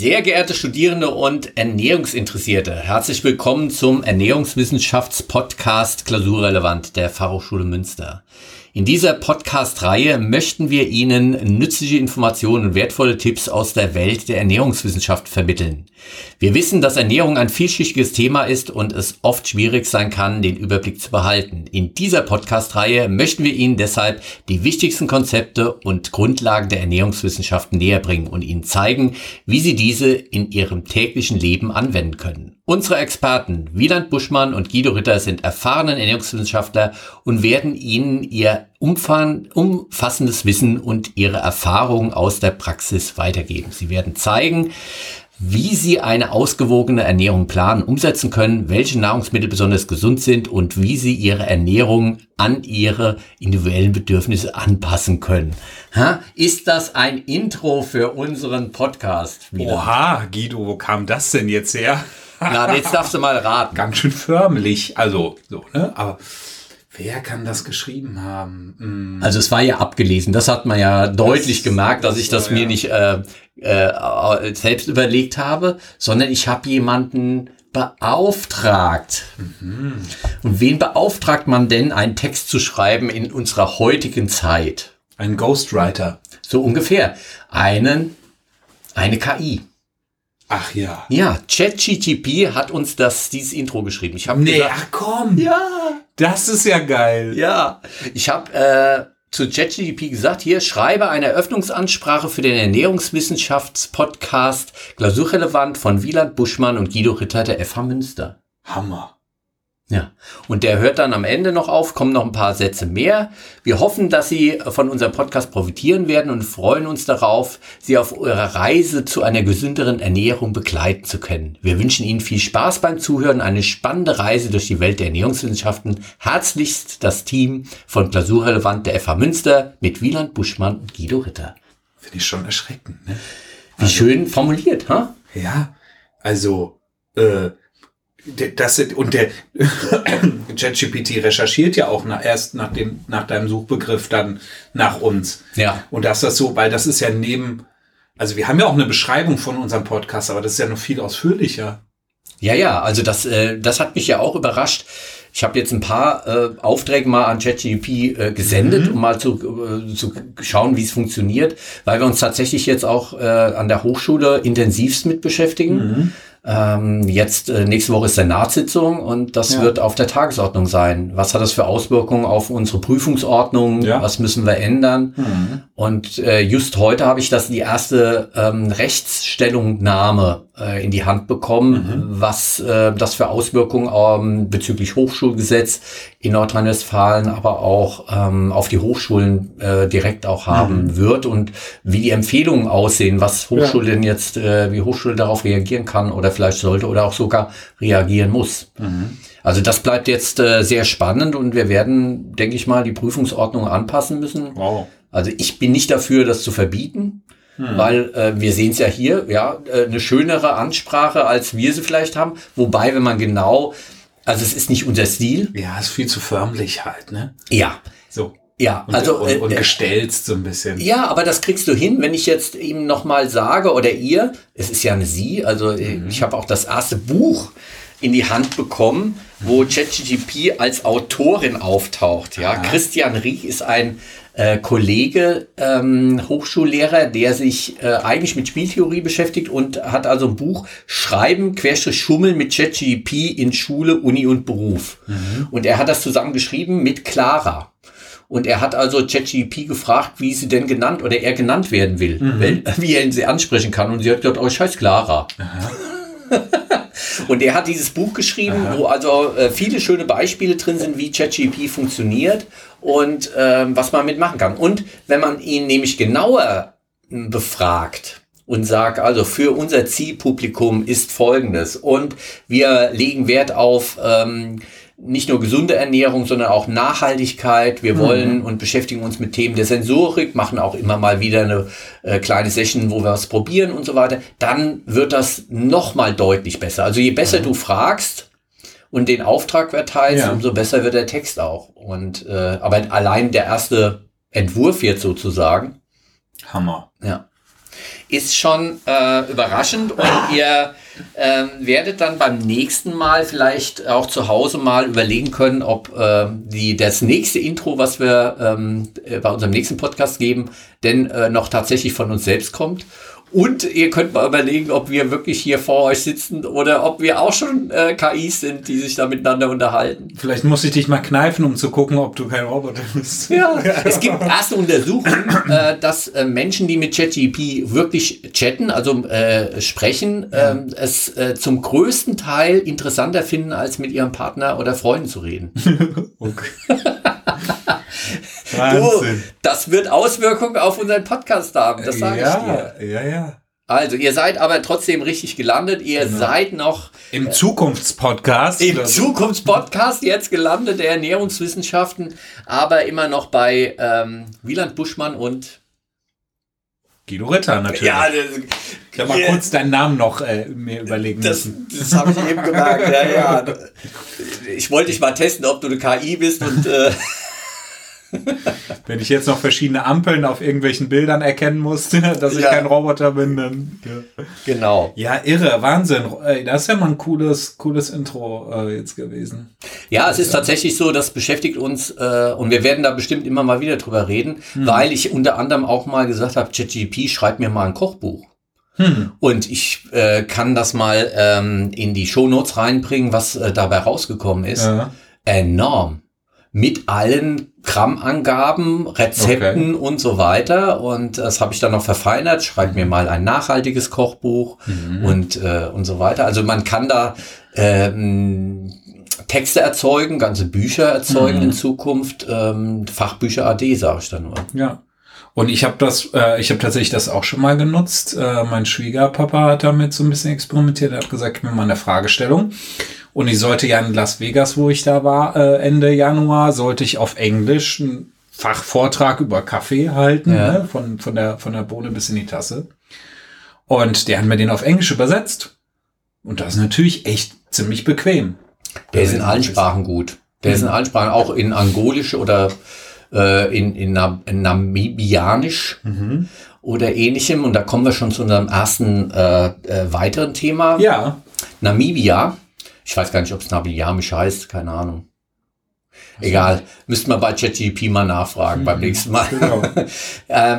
Sehr geehrte Studierende und Ernährungsinteressierte, herzlich willkommen zum Ernährungswissenschaftspodcast Klausurrelevant der Fachhochschule Münster. In dieser Podcast-Reihe möchten wir Ihnen nützliche Informationen und wertvolle Tipps aus der Welt der Ernährungswissenschaft vermitteln. Wir wissen, dass Ernährung ein vielschichtiges Thema ist und es oft schwierig sein kann, den Überblick zu behalten. In dieser Podcast-Reihe möchten wir Ihnen deshalb die wichtigsten Konzepte und Grundlagen der Ernährungswissenschaft näher bringen und Ihnen zeigen, wie Sie diese in Ihrem täglichen Leben anwenden können. Unsere Experten Wieland Buschmann und Guido Ritter sind erfahrene Ernährungswissenschaftler und werden Ihnen ihr umfassendes Wissen und ihre Erfahrungen aus der Praxis weitergeben. Sie werden zeigen, wie Sie eine ausgewogene Ernährung planen, umsetzen können, welche Nahrungsmittel besonders gesund sind und wie Sie Ihre Ernährung an Ihre individuellen Bedürfnisse anpassen können. Ha? Ist das ein Intro für unseren Podcast? Wieder? Oha, Guido, wo kam das denn jetzt her? Na, jetzt darfst du mal raten. Ganz schön förmlich. Also, so, ne? Aber wer kann das geschrieben haben? Hm. Also, es war ja abgelesen. Das hat man ja deutlich das, gemerkt, dass das ich das war, mir ja. nicht äh, äh, selbst überlegt habe, sondern ich habe jemanden beauftragt. Mhm. Und wen beauftragt man denn, einen Text zu schreiben in unserer heutigen Zeit? Ein Ghostwriter. So ungefähr. Einen, eine KI. Ach ja. Ja, ChatGTP hat uns das, dieses Intro geschrieben. Ich habe nee, gesagt, ach komm. Ja. Das ist ja geil. Ja. Ich habe äh, zu ChatGTP gesagt, hier schreibe eine Eröffnungsansprache für den Ernährungswissenschaftspodcast Glasurrelevant von Wieland Buschmann und Guido Ritter der FH Münster. Hammer. Ja, und der hört dann am Ende noch auf, kommen noch ein paar Sätze mehr. Wir hoffen, dass Sie von unserem Podcast profitieren werden und freuen uns darauf, Sie auf Ihrer Reise zu einer gesünderen Ernährung begleiten zu können. Wir wünschen Ihnen viel Spaß beim Zuhören, eine spannende Reise durch die Welt der Ernährungswissenschaften. Herzlichst das Team von Klausurrelevant der FH Münster mit Wieland Buschmann und Guido Ritter. Finde ich schon erschreckend, ne? Wie also, schön formuliert, ha? Ja, also, äh, das und der ChatGPT recherchiert ja auch nach, erst nach dem, nach deinem Suchbegriff dann nach uns. Ja. Und dass das so, weil das ist ja neben, also wir haben ja auch eine Beschreibung von unserem Podcast, aber das ist ja noch viel ausführlicher. Ja, ja, also das, äh, das hat mich ja auch überrascht. Ich habe jetzt ein paar äh, Aufträge mal an ChatGPT äh, gesendet, mhm. um mal zu, äh, zu schauen, wie es funktioniert, weil wir uns tatsächlich jetzt auch äh, an der Hochschule intensivst mit beschäftigen. Mhm. Ähm, jetzt äh, nächste Woche ist Senatssitzung und das ja. wird auf der Tagesordnung sein. Was hat das für Auswirkungen auf unsere Prüfungsordnung? Ja. Was müssen wir ändern? Mhm. Und äh, just heute habe ich das die erste ähm, Rechtsstellungnahme äh, in die Hand bekommen, mhm. was äh, das für Auswirkungen ähm, bezüglich Hochschulgesetz in Nordrhein-Westfalen, aber auch ähm, auf die Hochschulen äh, direkt auch haben mhm. wird und wie die Empfehlungen aussehen, was Hochschule ja. denn jetzt, äh, wie Hochschule darauf reagieren kann oder vielleicht sollte oder auch sogar reagieren muss. Mhm. Also das bleibt jetzt äh, sehr spannend und wir werden, denke ich mal, die Prüfungsordnung anpassen müssen. Wow. Also ich bin nicht dafür, das zu verbieten. Hm. Weil äh, wir sehen es ja hier, ja, äh, eine schönere Ansprache, als wir sie vielleicht haben. Wobei, wenn man genau also es ist nicht unser Stil. Ja, es ist viel zu förmlich halt, ne? Ja. So. Ja, und, also und, und äh, gestelzt so ein bisschen. Ja, aber das kriegst du hin, wenn ich jetzt ihm nochmal sage oder ihr, es ist ja eine Sie, also äh, mhm. ich habe auch das erste Buch in die Hand bekommen, wo ChatGPT als Autorin auftaucht. Ja, Aha. Christian Riech ist ein äh, Kollege, ähm, Hochschullehrer, der sich äh, eigentlich mit Spieltheorie beschäftigt und hat also ein Buch Schreiben, Querstrich Schummeln mit ChatGPT in Schule, Uni und Beruf. Mhm. Und er hat das zusammengeschrieben mit Clara. Und er hat also ChatGPT gefragt, wie sie denn genannt oder er genannt werden will, mhm. wie er sie ansprechen kann. Und sie hat gesagt, oh, ich heiße Clara. Und er hat dieses Buch geschrieben, Aha. wo also äh, viele schöne Beispiele drin sind, wie ChatGPT funktioniert und ähm, was man mitmachen kann. Und wenn man ihn nämlich genauer hm, befragt, und sagt, also für unser Zielpublikum ist Folgendes und wir legen Wert auf ähm, nicht nur gesunde Ernährung, sondern auch Nachhaltigkeit. Wir mhm. wollen und beschäftigen uns mit Themen der Sensorik, machen auch immer mal wieder eine äh, kleine Session, wo wir was probieren und so weiter. Dann wird das nochmal deutlich besser. Also je besser mhm. du fragst und den Auftrag verteilst, ja. umso besser wird der Text auch. Und äh, aber allein der erste Entwurf jetzt sozusagen. Hammer. Ja. Ist schon äh, überraschend und ihr ähm, werdet dann beim nächsten Mal vielleicht auch zu Hause mal überlegen können, ob äh, die, das nächste Intro, was wir ähm, äh, bei unserem nächsten Podcast geben, denn äh, noch tatsächlich von uns selbst kommt und ihr könnt mal überlegen, ob wir wirklich hier vor euch sitzen oder ob wir auch schon äh, KIs sind, die sich da miteinander unterhalten. Vielleicht muss ich dich mal kneifen, um zu gucken, ob du kein Roboter bist. Ja, es gibt erste Untersuchungen, äh, dass äh, Menschen, die mit ChatGP wirklich chatten, also äh, sprechen, ja. Ähm, es äh, zum größten Teil interessanter finden, als mit ihrem Partner oder Freunden zu reden. okay. Wahnsinn. Du, das wird Auswirkungen auf unseren Podcast haben, das sage ja, ich dir. Ja, ja. Also, ihr seid aber trotzdem richtig gelandet. Ihr genau. seid noch im äh, Zukunftspodcast. Im Zukunftspodcast jetzt gelandet der Ernährungswissenschaften, aber immer noch bei ähm, Wieland Buschmann und Guido Ritter natürlich. Ja, das, ich habe mal kurz deinen Namen noch äh, mir überlegen das, müssen. Das habe ich eben gemerkt. Ja, ja. Ich wollte dich mal testen, ob du eine KI bist und äh, Wenn ich jetzt noch verschiedene Ampeln auf irgendwelchen Bildern erkennen musste, dass ich ja. kein Roboter bin, dann. Ja. Genau. Ja, irre, Wahnsinn. Das ist ja mal ein cooles, cooles Intro äh, jetzt gewesen. Ja, es ist tatsächlich so, das beschäftigt uns äh, und wir werden da bestimmt immer mal wieder drüber reden, hm. weil ich unter anderem auch mal gesagt habe, ChatGP, schreib mir mal ein Kochbuch. Hm. Und ich äh, kann das mal ähm, in die Shownotes reinbringen, was äh, dabei rausgekommen ist. Ja. Enorm mit allen Grammangaben, Rezepten okay. und so weiter. Und das habe ich dann noch verfeinert. Schreib mir mal ein nachhaltiges Kochbuch mhm. und, äh, und so weiter. Also man kann da ähm, Texte erzeugen, ganze Bücher erzeugen mhm. in Zukunft. Ähm, Fachbücher AD, sage ich dann nur. Ja. Und ich habe das, äh, ich habe tatsächlich das auch schon mal genutzt. Äh, mein Schwiegerpapa hat damit so ein bisschen experimentiert. Er hat gesagt, gib mir mal eine Fragestellung. Und ich sollte ja in Las Vegas, wo ich da war, äh, Ende Januar, sollte ich auf Englisch einen Fachvortrag über Kaffee halten, ja. ne? von, von, der, von der Bohne bis in die Tasse. Und der hat mir den auf Englisch übersetzt. Und das ist natürlich echt ziemlich bequem. Der ist in allen Sprachen gut. Der mhm. ist in allen Sprachen, auch in Angolisch oder äh, in, in, in Namibianisch mhm. oder ähnlichem. Und da kommen wir schon zu unserem ersten äh, äh, weiteren Thema. Ja. Namibia ich weiß gar nicht, ob es Nabiamisch heißt, keine Ahnung. Egal, müssten wir bei ChatGP mal nachfragen mhm, beim nächsten Mal. Genau. äh,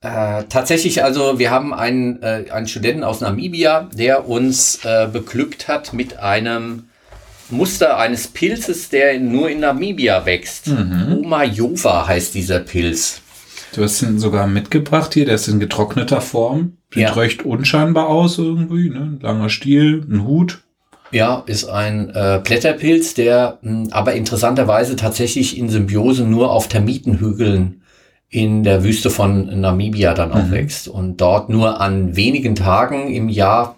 äh, tatsächlich, also wir haben einen, äh, einen Studenten aus Namibia, der uns äh, beglückt hat mit einem Muster eines Pilzes, der nur in Namibia wächst. Mhm. Omayova heißt dieser Pilz. Du hast ihn sogar mitgebracht hier, der ist in getrockneter Form. Sieht ja. recht unscheinbar aus irgendwie, ne? Langer Stiel, ein Hut. Ja, ist ein äh, Blätterpilz, der mh, hm, aber interessanterweise tatsächlich in Symbiose nur auf Termitenhügeln in der Wüste von Namibia dann auch mhm. wächst und dort nur an wenigen Tagen im Jahr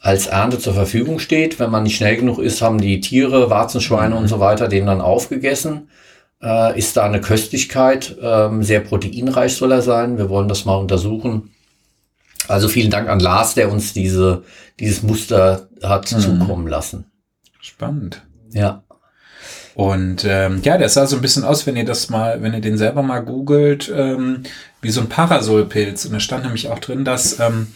als Ernte zur Verfügung steht. Wenn man nicht schnell genug ist, haben die Tiere, Warzenschweine mhm. und so weiter den dann aufgegessen. Äh, ist da eine Köstlichkeit, ähm, sehr proteinreich soll er sein. Wir wollen das mal untersuchen. Also vielen Dank an Lars, der uns diese, dieses Muster hat mhm. zukommen lassen. Spannend. Ja. Und ähm, ja, der sah so ein bisschen aus, wenn ihr das mal, wenn ihr den selber mal googelt, ähm, wie so ein Parasolpilz. Und da stand nämlich auch drin, dass ähm,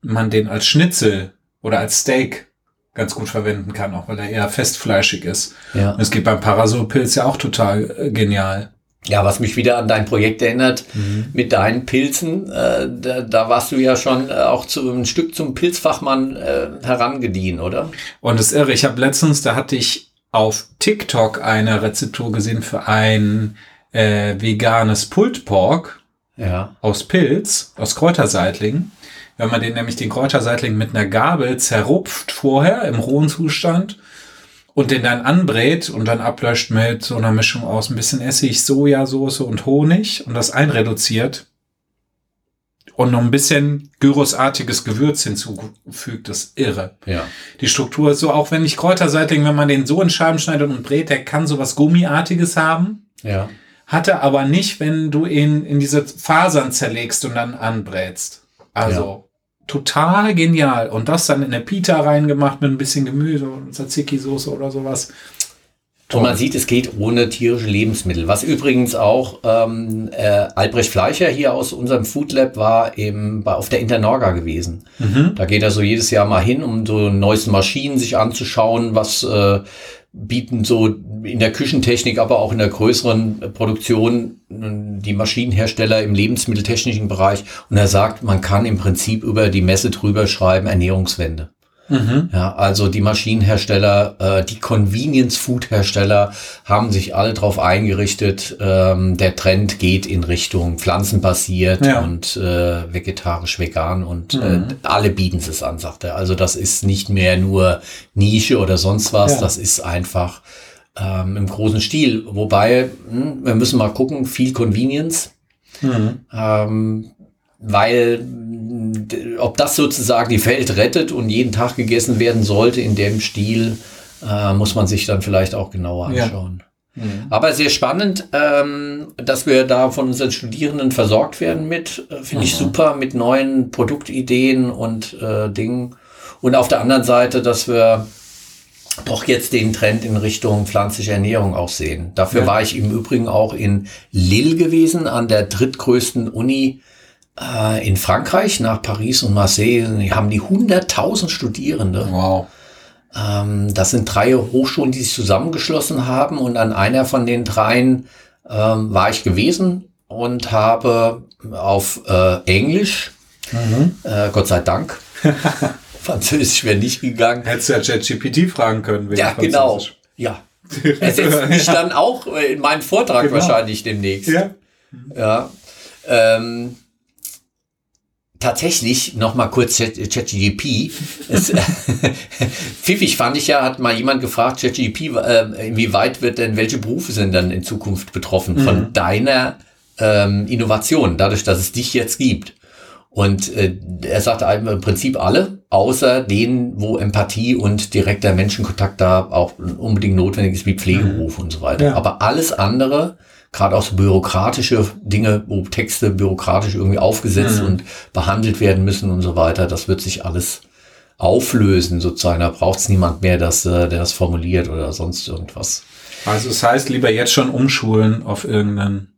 man den als Schnitzel oder als Steak ganz gut verwenden kann, auch weil er eher festfleischig ist. Ja. Und es geht beim Parasolpilz ja auch total äh, genial. Ja, was mich wieder an dein Projekt erinnert mhm. mit deinen Pilzen, äh, da, da, warst du ja schon äh, auch zu ein Stück zum Pilzfachmann äh, herangedient, oder? Und das ist irre, ich habe letztens, da hatte ich auf TikTok eine Rezeptur gesehen für ein äh, veganes Pulled Pork ja. aus Pilz, aus Kräuterseitling. Wenn man den nämlich den Kräuterseitling mit einer Gabel zerrupft vorher im rohen Zustand und den dann anbrät und dann ablöscht mit so einer Mischung aus ein bisschen Essig, Sojasauce und Honig und das einreduziert und noch ein bisschen Gyrosartiges Gewürz hinzufügt, das ist irre. Ja. Die Struktur ist so, auch wenn ich Kräuterseitling, wenn man den so in Scheiben schneidet und brät, der kann sowas Gummiartiges haben. Ja. Hatte aber nicht, wenn du ihn in diese Fasern zerlegst und dann anbrätst. Also total genial. Und das dann in eine Pita reingemacht mit ein bisschen Gemüse und Tzatziki-Soße oder sowas. Und man sieht, es geht ohne tierische Lebensmittel. Was übrigens auch ähm, äh, Albrecht Fleischer hier aus unserem Food Lab war eben bei, auf der Internorga gewesen. Mhm. Da geht er so jedes Jahr mal hin, um so neuesten Maschinen sich anzuschauen, was äh, bieten so in der Küchentechnik, aber auch in der größeren Produktion die Maschinenhersteller im lebensmitteltechnischen Bereich. Und er sagt, man kann im Prinzip über die Messe drüber schreiben, Ernährungswende. Mhm. Ja, also die Maschinenhersteller, äh, die Convenience-Food-Hersteller haben sich alle darauf eingerichtet, ähm, der Trend geht in Richtung pflanzenbasiert ja. und äh, vegetarisch-vegan und äh, mhm. äh, alle bieten es an, sagt er. Also das ist nicht mehr nur Nische oder sonst was, ja. das ist einfach ähm, im großen Stil. Wobei, mh, hm, wir müssen mal gucken, viel Convenience. Mhm. Ähm, weil ob das sozusagen die Welt rettet und jeden Tag gegessen werden sollte in dem Stil, äh, muss man sich dann vielleicht auch genauer anschauen. Ja. Mhm. Aber sehr spannend, ähm, dass wir da von unseren Studierenden versorgt werden mit, äh, finde ich super, mit neuen Produktideen und äh, Dingen. Und auf der anderen Seite, dass wir doch jetzt den Trend in Richtung pflanzliche Ernährung auch sehen. Dafür ja. war ich im Übrigen auch in Lille gewesen, an der drittgrößten Uni äh, in Frankreich, nach Paris und Marseille, haben die 100.000 Studierende. Wow. Ähm, das sind drei Hochschulen, die sich zusammengeschlossen haben und an einer von den dreien ähm, war ich gewesen und habe auf äh, Englisch, mhm. äh, Gott sei Dank, Französisch wäre nicht gegangen. Hättest du ja ChatGPT fragen können. Ja, genau. Ja. Er setzt mich dann auch in meinen Vortrag genau. wahrscheinlich demnächst. Ja. ja. Ähm, tatsächlich noch mal kurz ChatGPT. Pfiffig fand ich ja, hat mal jemand gefragt, ChatGPT, äh, inwieweit wird denn, welche Berufe sind dann in Zukunft betroffen mhm. von deiner ähm, Innovation, dadurch, dass es dich jetzt gibt? Und äh, er sagte im Prinzip alle, außer denen, wo Empathie und direkter Menschenkontakt da auch unbedingt notwendig ist, wie Pflegeberuf mhm. und so weiter. Ja. Aber alles andere gerade auch so bürokratische Dinge, wo Texte bürokratisch irgendwie aufgesetzt mhm. und behandelt werden müssen und so weiter, das wird sich alles auflösen sozusagen. Da braucht es niemand mehr, dass, äh, der das formuliert oder sonst irgendwas. Also es das heißt, lieber jetzt schon umschulen auf irgendeinen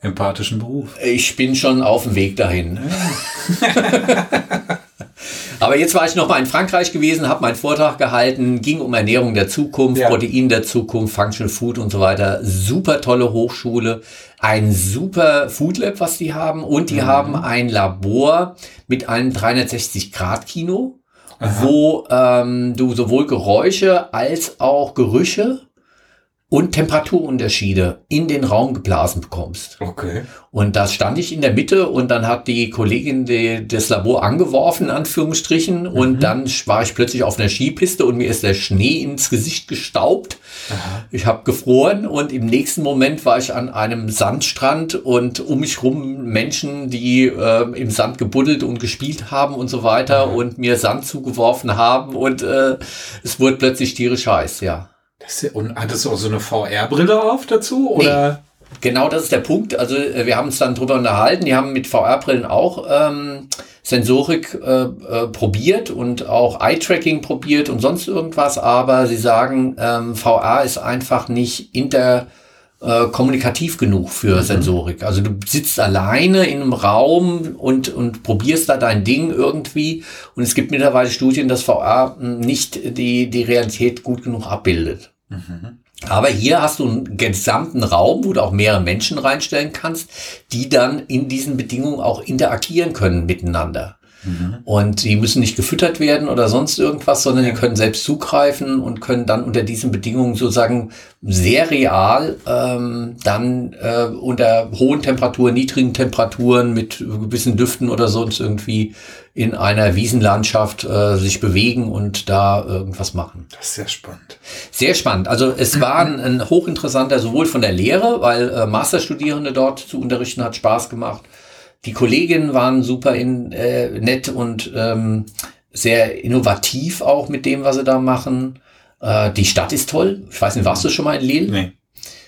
empathischen Beruf. Ich bin schon auf dem Weg dahin. Ja. Aber jetzt war ich noch mal in Frankreich gewesen, habe meinen Vortrag gehalten, ging um Ernährung der Zukunft, ja. Protein der Zukunft, Functional Food und so weiter. Super tolle Hochschule, ein super Food Lab, was die haben und die mhm. haben ein Labor mit einem 360-Grad-Kino, wo ähm, du sowohl Geräusche als auch Gerüche und Temperaturunterschiede in den Raum geblasen bekommst. Okay. Und da stand ich in der Mitte und dann hat die Kollegin die, das Labor angeworfen, in Anführungsstrichen, mhm. und dann war ich plötzlich auf einer Skipiste und mir ist der Schnee ins Gesicht gestaubt. Aha. Ich habe gefroren und im nächsten Moment war ich an einem Sandstrand und um mich rum Menschen, die äh, im Sand gebuddelt und gespielt haben und so weiter mhm. und mir Sand zugeworfen haben und äh, es wurde plötzlich tierisch heiß, ja. Das ja, und hattest du auch so eine VR-Brille auf dazu? Oder? Nee. Genau, das ist der Punkt. Also äh, wir haben uns dann drüber unterhalten. Die haben mit VR-Brillen auch ähm, Sensorik äh, äh, probiert und auch Eye-Tracking probiert und sonst irgendwas. Aber sie sagen, ähm, VR ist einfach nicht inter äh, kommunikativ genug für mhm. Sensorik. Also du sitzt alleine in einem Raum und, und probierst da dein Ding irgendwie. Und es gibt mittlerweile Studien, dass VR nicht die, die Realität gut genug abbildet. Mhm. Aber hier hast du einen gesamten Raum, wo du auch mehrere Menschen reinstellen kannst, die dann in diesen Bedingungen auch interagieren können miteinander. Mhm. Und die müssen nicht gefüttert werden oder sonst irgendwas, sondern die können selbst zugreifen und können dann unter diesen Bedingungen sozusagen sehr real ähm, dann äh, unter hohen Temperaturen, niedrigen Temperaturen mit gewissen Düften oder sonst irgendwie in einer Wiesenlandschaft äh, sich bewegen und da irgendwas machen. Das ist sehr spannend. Sehr spannend. Also es war ein, ein hochinteressanter, sowohl von der Lehre, weil äh, Masterstudierende dort zu unterrichten hat Spaß gemacht, die Kolleginnen waren super in, äh, nett und ähm, sehr innovativ auch mit dem, was sie da machen. Äh, die Stadt ist toll. Ich weiß nicht, warst du schon mal in Lille? Nee.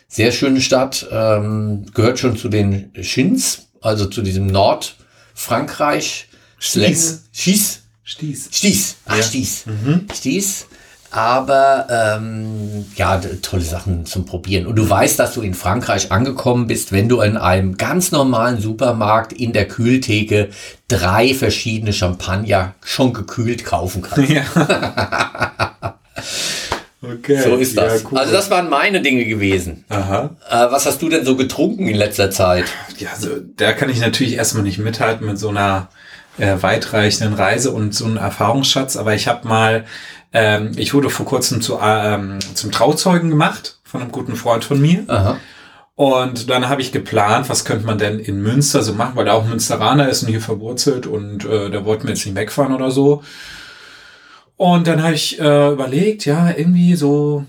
Sehr schöne Stadt. Ähm, gehört schon zu den Schins, also zu diesem Nordfrankreich. Stieß. Stieß. Stieß. Stieß. Ach, ja. Stieß. Mhm. Stieß. Aber ähm, ja, tolle Sachen zum Probieren. Und du weißt, dass du in Frankreich angekommen bist, wenn du in einem ganz normalen Supermarkt in der Kühltheke drei verschiedene Champagner schon gekühlt kaufen kannst. Ja. okay. So ist das. Ja, cool. Also das waren meine Dinge gewesen. Aha. Äh, was hast du denn so getrunken in letzter Zeit? Ja, also da kann ich natürlich erstmal nicht mithalten mit so einer äh, weitreichenden Reise und so einem Erfahrungsschatz, aber ich habe mal ähm, ich wurde vor kurzem zu, ähm, zum Trauzeugen gemacht von einem guten Freund von mir. Aha. Und dann habe ich geplant, was könnte man denn in Münster so machen, weil er auch Münsteraner ist und hier verwurzelt und äh, da wollten wir jetzt nicht wegfahren oder so. Und dann habe ich äh, überlegt, ja, irgendwie so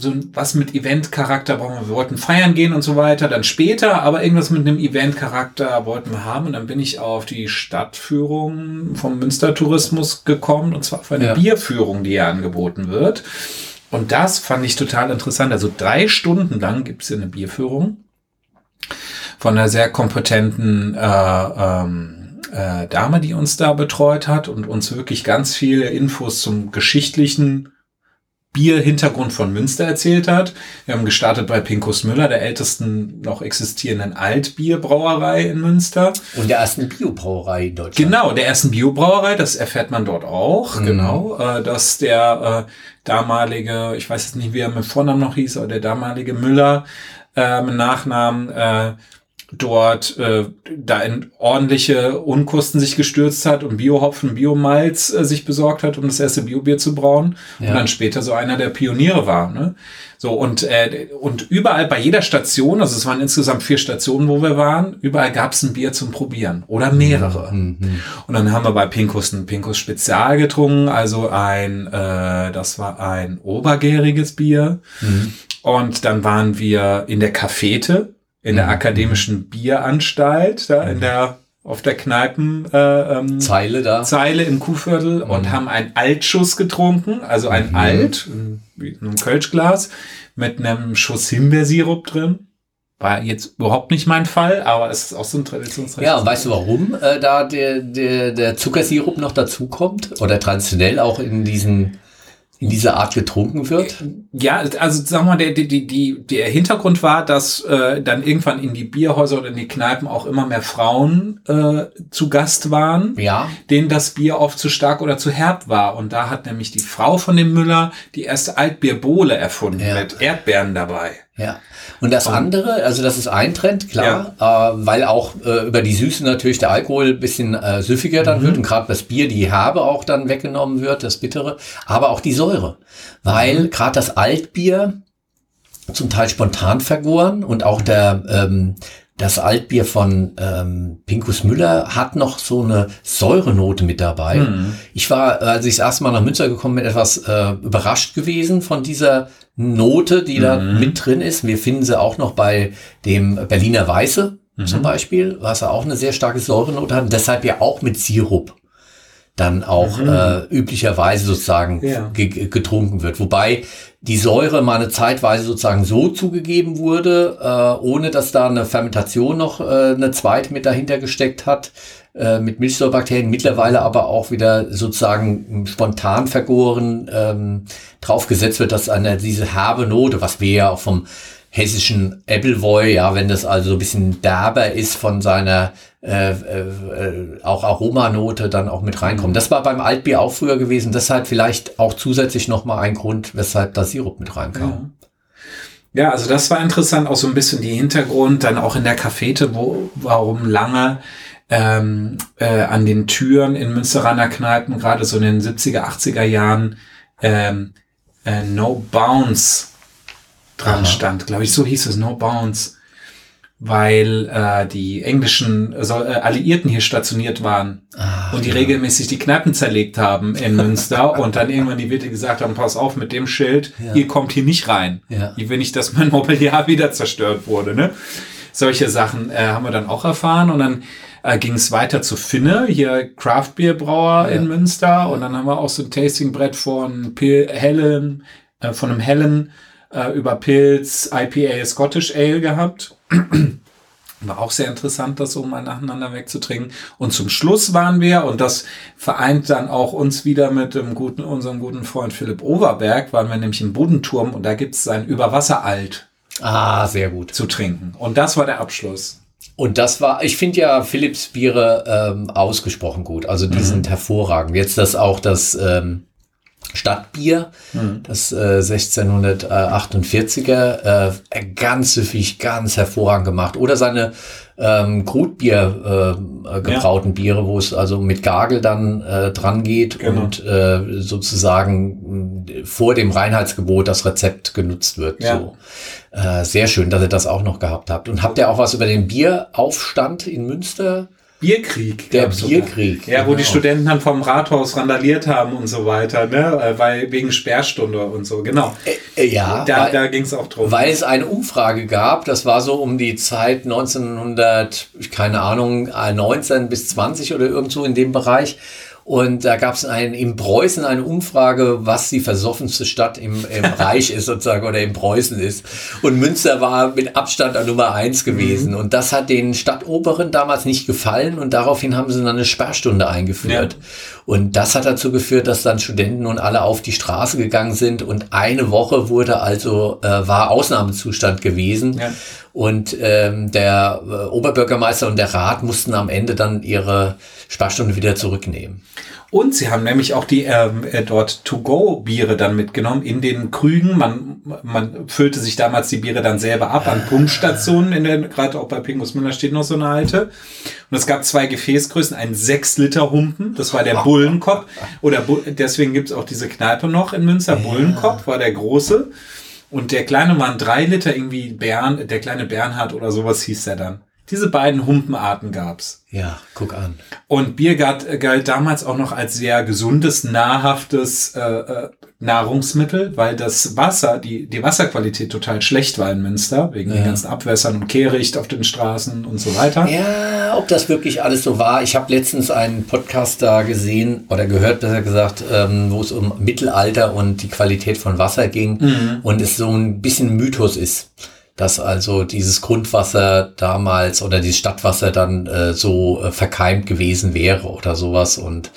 so was mit Event-Charakter brauchen wir. Wir wollten feiern gehen und so weiter, dann später, aber irgendwas mit einem Event-Charakter wollten wir haben. Und dann bin ich auf die Stadtführung vom Münstertourismus gekommen, und zwar auf eine ja. Bierführung, die ja angeboten wird. Und das fand ich total interessant. Also drei Stunden lang gibt es eine Bierführung von einer sehr kompetenten äh, ähm, äh, Dame, die uns da betreut hat und uns wirklich ganz viele Infos zum geschichtlichen Bierhintergrund von Münster erzählt hat. Wir haben gestartet bei Pinkus Müller, der ältesten noch existierenden Altbierbrauerei in Münster. Und der ersten Biobrauerei in Deutschland. Genau, der ersten Biobrauerei, das erfährt man dort auch, mhm. genau, äh, dass der äh, damalige, ich weiß jetzt nicht, wie er mit Vornamen noch hieß, aber der damalige Müller äh, mit Nachnamen äh, dort äh, da in ordentliche Unkosten sich gestürzt hat und Biohopfen, Biomalz äh, sich besorgt hat, um das erste Biobier zu brauen ja. und dann später so einer der Pioniere war. Ne? So und äh, und überall bei jeder Station, also es waren insgesamt vier Stationen, wo wir waren, überall gab es ein Bier zum Probieren oder mehrere. Mhm. mhm. Und dann haben wir bei Pinkus ein Pinkus Spezial getrunken, also ein, äh, das war ein obergäriges Bier. Mhm. Und dann waren wir in der Cafete in der mhm. akademischen Bieranstalt, da in mhm. der auf der Kneipen äh, ähm, Zeile da Zeile im Kuhviertel mhm. und haben einen Altschuss getrunken, also ein mhm. Alt wie in einem Kölschglas mit einem Schuss Himbeersirup drin. War jetzt überhaupt nicht mein Fall, aber es ist auch so ein Traditionsrecht. Ja, und weißt du, warum äh, da der, der, der Zuckersirup noch dazukommt? Oder traditionell auch in diesen in dieser Art getrunken wird? Ja, also sagen wir mal, der, die, die, der Hintergrund war, dass äh, dann irgendwann in die Bierhäuser oder in die Kneipen auch immer mehr Frauen äh, zu Gast waren, ja. denen das Bier oft zu stark oder zu herb war. Und da hat nämlich die Frau von dem Müller die erste Altbierbowle erfunden ja. mit Erdbeeren dabei. Ja. Und das andere, also das ist ein Trend, klar, ja. äh, weil auch äh, über die Süße natürlich der Alkohol ein bisschen äh, süffiger dann mhm. wird und gerade das Bier, die Herbe auch dann weggenommen wird, das Bittere, aber auch die Säure. Weil mhm. gerade das Altbier zum Teil spontan vergoren und auch der ähm, das Altbier von ähm, Pinkus Müller hat noch so eine Säurenote mit dabei. Mhm. Ich war, als ich das erste Mal nach Münster gekommen bin, etwas äh, überrascht gewesen von dieser Note, die mhm. da mit drin ist. Wir finden sie auch noch bei dem Berliner Weiße mhm. zum Beispiel, was ja auch eine sehr starke Säurenote hat. Und deshalb ja auch mit Sirup dann auch mhm. äh, üblicherweise sozusagen ja. getrunken wird. Wobei die Säure mal eine Zeitweise sozusagen so zugegeben wurde, äh, ohne dass da eine Fermentation noch äh, eine zweite mit dahinter gesteckt hat, äh, mit Milchsäurebakterien, mittlerweile aber auch wieder sozusagen spontan vergoren ähm, draufgesetzt wird, dass eine diese herbe Note, was wir ja auch vom hessischen Appleboy, ja, wenn das also ein bisschen derber ist von seiner äh, äh, auch Aromanote dann auch mit reinkommt. Das war beim Altbier auch früher gewesen, deshalb vielleicht auch zusätzlich nochmal ein Grund, weshalb da Sirup mit reinkam. Ja. ja. also das war interessant, auch so ein bisschen die Hintergrund, dann auch in der Cafete, wo, warum lange ähm, äh, an den Türen in Münsteraner Kneipen, gerade so in den 70er, 80er Jahren, ähm, äh, No Bounce dran Aha. stand. Glaube ich, so hieß es, No Bounce. Weil äh, die englischen äh, Alliierten hier stationiert waren Ach, und die ja. regelmäßig die Kneipen zerlegt haben in Münster und dann irgendwann die Wirte gesagt haben, pass auf mit dem Schild, ja. ihr kommt hier nicht rein. Ja. Ich will nicht, dass mein Mobiliar wieder zerstört wurde. Ne? Solche Sachen äh, haben wir dann auch erfahren und dann äh, ging es weiter zu Finne, hier Craft Beer Brauer ja. in Münster und dann haben wir auch so ein Tastingbrett von Pil Helen, äh, von einem Helen äh, über Pilz, IPA, Scottish Ale gehabt. War auch sehr interessant, das so mal nacheinander wegzutrinken. Und zum Schluss waren wir, und das vereint dann auch uns wieder mit dem guten, unserem guten Freund Philipp Overberg, waren wir nämlich im Bodenturm und da gibt's sein Überwasseralt. Ah, sehr gut. Zu trinken. Und das war der Abschluss. Und das war, ich finde ja Philips Biere ähm, ausgesprochen gut. Also die mhm. sind hervorragend. Jetzt das auch das ähm, Stadtbier, mhm. das äh, 1648er, äh, ganz süffig, ganz hervorragend gemacht. Oder seine ähm, Grutbier äh, gebrauten ja. Biere, wo es also mit Gagel dann äh, dran geht genau. und äh, sozusagen äh, vor dem Reinheitsgebot das Rezept genutzt wird. Ja. So. Äh, sehr schön, dass ihr das auch noch gehabt habt. Und habt ihr auch was über den Bieraufstand in Münster? Bierkrieg. Der Bierkrieg. Ja, wo die genau. Studenten dann vom Rathaus randaliert haben und so weiter, ne? Äh, weil wegen Sperrstunde und so, genau. Äh, äh ja. Da, weil, da ging es auch drum. Weil es eine Umfrage gab, das war so um die Zeit 1900, keine Ahnung, 19 bis 20 oder irgendwo in dem Bereich. Und da gab es in Preußen eine Umfrage, was die versoffenste Stadt im, im Reich ist sozusagen oder in Preußen ist. Und Münster war mit Abstand an Nummer eins gewesen. Mhm. Und das hat den Stadtoberen damals nicht gefallen und daraufhin haben sie dann eine Sperrstunde eingeführt. Ja. Und das hat dazu geführt, dass dann Studenten nun alle auf die Straße gegangen sind und eine Woche wurde also, äh, war Ausnahmezustand gewesen. Ja. Und ähm, der äh, Oberbürgermeister und der Rat mussten am Ende dann ihre Sparstunde wieder zurücknehmen. Und sie haben nämlich auch die ähm, äh, dort To-Go-Biere dann mitgenommen in den Krügen. Man, man füllte sich damals die Biere dann selber ab an Pumpstationen, in der, gerade auch bei Pingus Müller steht noch so eine alte. Und es gab zwei Gefäßgrößen, einen 6-Liter-Humpen, das war der Bullenkopf. Oder deswegen gibt's auch diese Kneipe noch in Münster. Ja. Bullenkopf war der große. Und der kleine waren drei Liter, irgendwie Bern, der kleine Bernhard oder sowas hieß der dann. Diese beiden Humpenarten gab's. Ja, guck an. Und Bier galt, galt damals auch noch als sehr gesundes, nahrhaftes äh, äh, Nahrungsmittel, weil das Wasser, die, die Wasserqualität total schlecht war in Münster, wegen ja. den ganzen Abwässern und Kehricht auf den Straßen und so weiter. Ja, ob das wirklich alles so war. Ich habe letztens einen Podcast da gesehen oder gehört, besser gesagt, ähm, wo es um Mittelalter und die Qualität von Wasser ging mhm. und es so ein bisschen Mythos ist dass also dieses Grundwasser damals oder dieses Stadtwasser dann äh, so äh, verkeimt gewesen wäre oder sowas und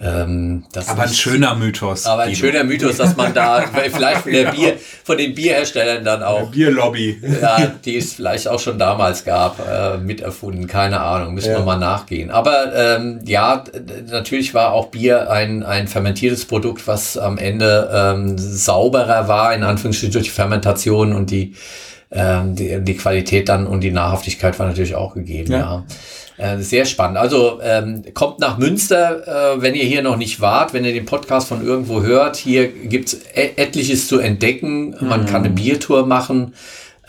ähm, das aber ein schöner Mythos. Aber ein schöner Mythos, dass man da vielleicht von, der genau. Bier, von den Bierherstellern dann auch. Bierlobby. Ja, die es vielleicht auch schon damals gab, äh, miterfunden. Keine Ahnung, müssen ja. wir mal nachgehen. Aber ähm, ja, natürlich war auch Bier ein, ein fermentiertes Produkt, was am Ende ähm, sauberer war, in Anführungsstrichen durch die Fermentation und die ähm, die, die Qualität dann und die Nahrhaftigkeit war natürlich auch gegeben. Ja. ja. Äh, sehr spannend. Also ähm, kommt nach Münster, äh, wenn ihr hier noch nicht wart, wenn ihr den Podcast von irgendwo hört. Hier gibt's et etliches zu entdecken. Man mhm. kann eine Biertour machen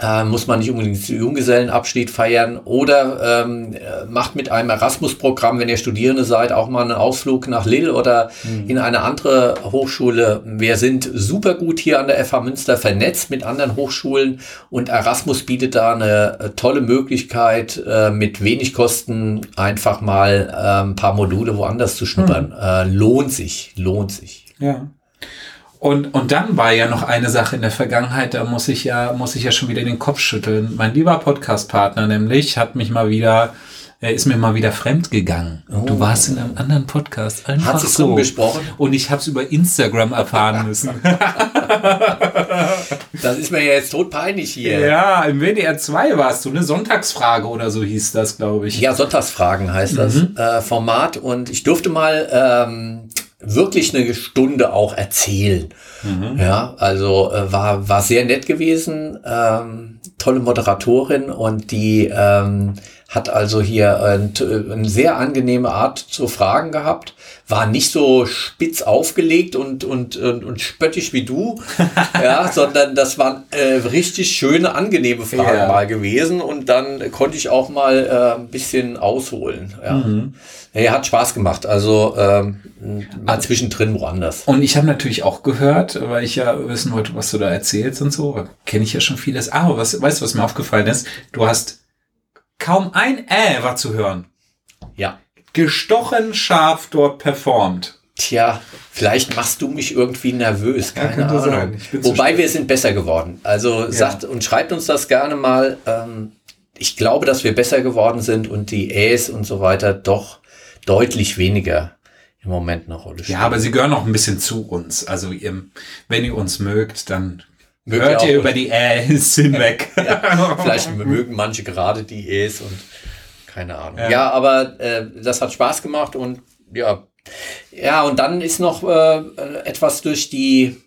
äh, muss man nicht unbedingt den Junggesellenabschied feiern oder ähm, macht mit einem Erasmus-Programm, wenn ihr Studierende seid, auch mal einen Ausflug nach Lille oder mhm. in eine andere Hochschule. Wir sind super gut hier an der FH Münster vernetzt mit anderen Hochschulen und Erasmus bietet da eine äh, tolle Möglichkeit, äh, mit wenig Kosten einfach mal äh, ein paar Module woanders zu schnuppern. Mhm. Äh, lohnt sich, lohnt sich. Ja. Und, und dann war ja noch eine Sache in der Vergangenheit, da muss ich ja, muss ich ja schon wieder den Kopf schütteln. Mein lieber Podcast-Partner nämlich hat mich mal wieder, er ist mir mal wieder fremd gegangen. Oh. Du warst in einem anderen Podcast. Einfach hat so. gesprochen? Und ich habe es über Instagram erfahren müssen. das ist mir ja jetzt tot peinlich hier. Ja, im WDR 2 warst du, eine Sonntagsfrage oder so hieß das, glaube ich. Ja, Sonntagsfragen heißt das mhm. äh, Format. Und ich durfte mal ähm, wirklich eine Stunde auch erzählen. Mhm. Ja, also äh, war, war sehr nett gewesen, ähm, tolle Moderatorin und die ähm, hat also hier ein, eine sehr angenehme Art zu fragen gehabt, war nicht so spitz aufgelegt und, und, und, und spöttisch wie du, ja, sondern das waren äh, richtig schöne, angenehme Fragen ja. mal gewesen und dann konnte ich auch mal äh, ein bisschen ausholen. Ja. Mhm. Ja, hat Spaß gemacht. Also ähm, mal zwischendrin woanders. Und ich habe natürlich auch gehört, weil ich ja wissen wollte, was du da erzählst und so, kenne ich ja schon vieles. Aber was, weißt du, was mir aufgefallen ist? Du hast kaum ein Äh war zu hören. Ja. Gestochen scharf dort performt. Tja, vielleicht machst du mich irgendwie nervös, keine ja, Ahnung. Wobei wir sind besser geworden. Also ja. sagt und schreibt uns das gerne mal. Ähm, ich glaube, dass wir besser geworden sind und die Äs und so weiter doch deutlich weniger im Moment eine Rolle spielen. Ja, aber sie gehören auch ein bisschen zu uns. Also wenn ihr uns mögt, dann Mögt hört ihr, ihr über die Äs hinweg. ja, vielleicht mögen manche gerade die Äs und keine Ahnung. Ja, ja aber äh, das hat Spaß gemacht und ja, ja, und dann ist noch äh, etwas durch die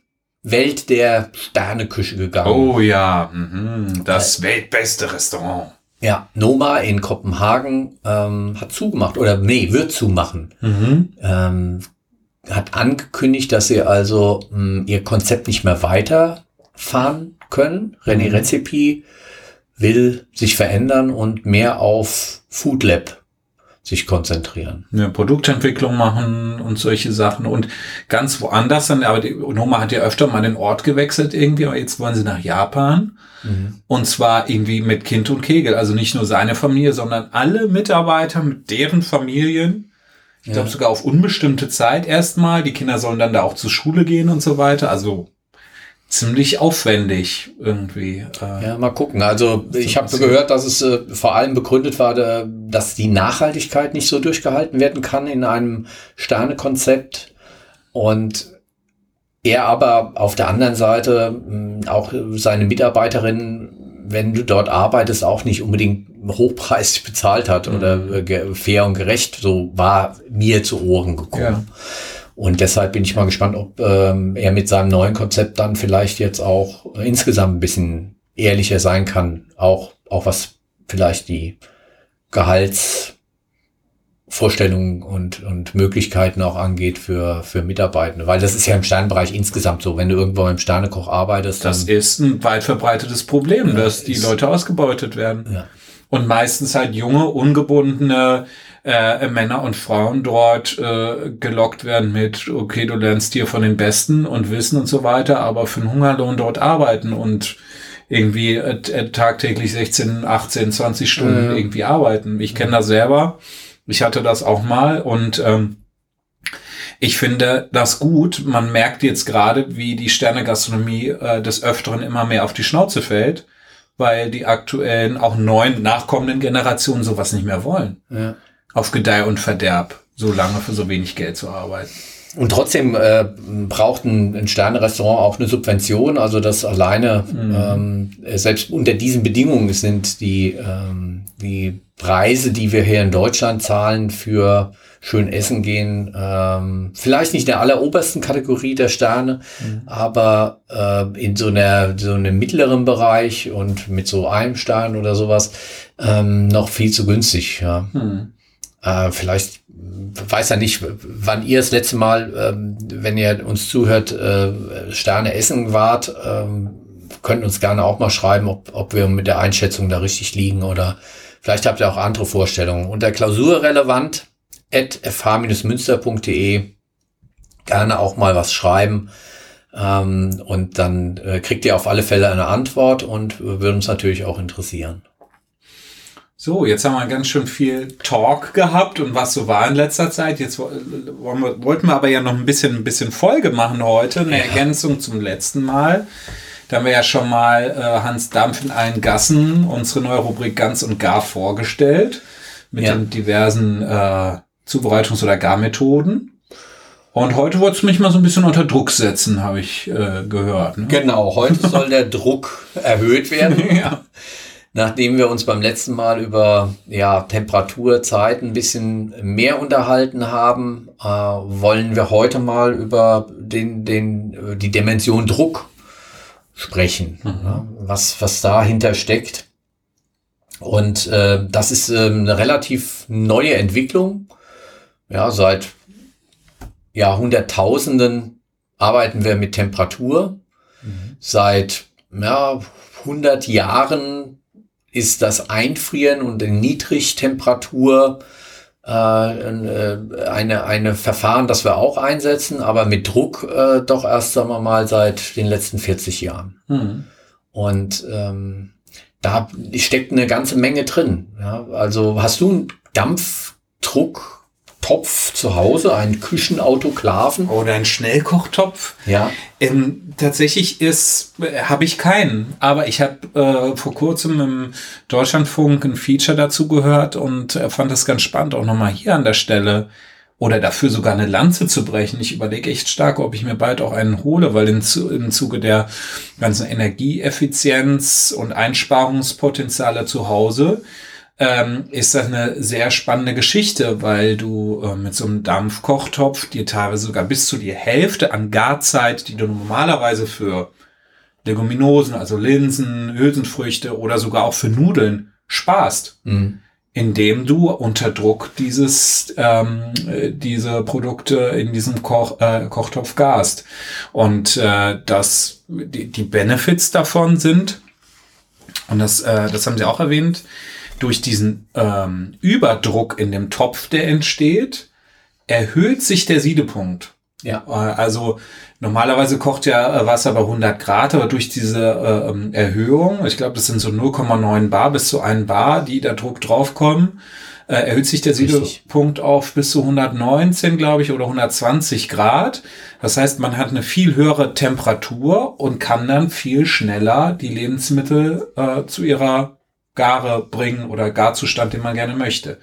Welt der Sterneküche gegangen. Oh ja, mhm. das äh, weltbeste Restaurant. Ja, Noma in Kopenhagen ähm, hat zugemacht oder nee, wird zumachen. Mhm. Ähm, hat angekündigt, dass sie also mh, hm, ihr Konzept nicht mehr weiterfahren können. René mhm. Rezepi will sich verändern und mehr auf Food Lab sich konzentrieren. Ja, Produktentwicklung machen und solche Sachen und ganz woanders dann, aber die Noma hat ja öfter mal den Ort gewechselt irgendwie, aber jetzt wollen sie nach Japan mhm. und zwar irgendwie mit Kind und Kegel, also nicht nur seine Familie, sondern alle Mitarbeiter mit deren Familien. Ich ja. glaube sogar auf unbestimmte Zeit erstmal. Die Kinder sollen dann da auch zur Schule gehen und so weiter. Also ziemlich aufwendig irgendwie. Äh, ja, mal gucken. Also ich habe gehört, dass es äh, vor allem begründet war, dass die Nachhaltigkeit nicht so durchgehalten werden kann in einem Sternekonzept und er aber auf der anderen Seite mh, auch seine Mitarbeiterinnen, wenn du dort arbeitest, auch nicht unbedingt hochpreisig bezahlt hat mhm. oder fair und gerecht. So war mir zu Ohren gekommen. Ja. Und deshalb bin ich mal gespannt, ob ähm, er mit seinem neuen Konzept dann vielleicht jetzt auch insgesamt ein bisschen ehrlicher sein kann, auch, auch was vielleicht die Gehaltsvorstellungen und, und Möglichkeiten auch angeht für, für Mitarbeitende. Weil das ist ja im Sternenbereich insgesamt so. Wenn du irgendwo im Sternekoch arbeitest. Das ist ein weit verbreitetes Problem, dass die Leute ausgebeutet werden. Ja. Und meistens halt junge, ungebundene äh, Männer und Frauen dort äh, gelockt werden mit, okay, du lernst hier von den Besten und Wissen und so weiter, aber für einen Hungerlohn dort arbeiten und irgendwie äh, äh tagtäglich 16, 18, 20 Stunden mhm. irgendwie arbeiten. Ich kenne das selber. Ich hatte das auch mal und ähm, ich finde das gut. Man merkt jetzt gerade, wie die Sternegastronomie äh, des Öfteren immer mehr auf die Schnauze fällt, weil die aktuellen, auch neuen, nachkommenden Generationen sowas nicht mehr wollen. Ja auf Gedeih und Verderb, so lange für so wenig Geld zu arbeiten. Und trotzdem äh, braucht ein, ein Sterne-Restaurant auch eine Subvention. Also das alleine, mhm. ähm, selbst unter diesen Bedingungen sind die, ähm, die Preise, die wir hier in Deutschland zahlen für schön essen gehen, ähm, vielleicht nicht in der allerobersten Kategorie der Sterne, mhm. aber äh, in so einer so einem mittleren Bereich und mit so einem Stern oder sowas ähm, noch viel zu günstig. Ja. Mhm. Äh, vielleicht weiß er nicht, wann ihr das letzte Mal, ähm, wenn ihr uns zuhört, äh, Sterne essen wart. Ähm, könnt uns gerne auch mal schreiben, ob, ob wir mit der Einschätzung da richtig liegen oder vielleicht habt ihr auch andere Vorstellungen. Unter klausurrelevant at fh-münster.de gerne auch mal was schreiben. Ähm, und dann äh, kriegt ihr auf alle Fälle eine Antwort und würde uns natürlich auch interessieren. So, jetzt haben wir ganz schön viel Talk gehabt und was so war in letzter Zeit. Jetzt wollten wir aber ja noch ein bisschen, ein bisschen Folge machen heute, eine ja. Ergänzung zum letzten Mal. Da haben wir ja schon mal äh, Hans Dampf in allen Gassen, unsere neue Rubrik ganz und gar vorgestellt. Mit ja. den diversen äh, Zubereitungs- oder Garmethoden. Und heute wolltest du mich mal so ein bisschen unter Druck setzen, habe ich äh, gehört. Ne? Genau, heute soll der Druck erhöht werden. ja. Nachdem wir uns beim letzten Mal über ja, Temperaturzeit ein bisschen mehr unterhalten haben, äh, wollen wir heute mal über den, den, die Dimension Druck sprechen, mhm. ja, was, was dahinter steckt. Und äh, das ist äh, eine relativ neue Entwicklung. Ja, seit Jahrhunderttausenden arbeiten wir mit Temperatur. Mhm. Seit ja, 100 Jahren ist das Einfrieren und in Niedrigtemperatur äh, eine, eine Verfahren, das wir auch einsetzen, aber mit Druck äh, doch erst, sagen wir mal, seit den letzten 40 Jahren. Mhm. Und ähm, da steckt eine ganze Menge drin. Ja? Also hast du einen Dampfdruck Topf zu Hause, einen Küchenautoklaven? Oder einen Schnellkochtopf? Ja. Ähm, tatsächlich ist, äh, habe ich keinen, aber ich habe äh, vor kurzem im Deutschlandfunk ein Feature dazu gehört und äh, fand das ganz spannend, auch nochmal hier an der Stelle oder dafür sogar eine Lanze zu brechen. Ich überlege echt stark, ob ich mir bald auch einen hole, weil im, im Zuge der ganzen Energieeffizienz und Einsparungspotenziale zu Hause ähm, ist das eine sehr spannende Geschichte, weil du äh, mit so einem Dampfkochtopf dir teilweise sogar bis zu die Hälfte an Garzeit, die du normalerweise für Leguminosen, also Linsen, Hülsenfrüchte oder sogar auch für Nudeln sparst. Mhm indem du unter Druck dieses ähm, diese Produkte in diesem Koch, äh, Kochtopf gast und äh, das die, die Benefits davon sind und das äh, das haben sie auch erwähnt durch diesen ähm, Überdruck in dem Topf, der entsteht, erhöht sich der Siedepunkt. Ja. Äh, also normalerweise kocht ja äh, Wasser bei 100 Grad, aber durch diese äh, ähm, Erhöhung, ich glaube, das sind so 0,9 Bar bis zu 1 Bar, die da Druck draufkommen, äh, erhöht sich der Siedepunkt auf bis zu 119, glaube ich, oder 120 Grad. Das heißt, man hat eine viel höhere Temperatur und kann dann viel schneller die Lebensmittel äh, zu ihrer Gare bringen oder Garzustand, den man gerne möchte.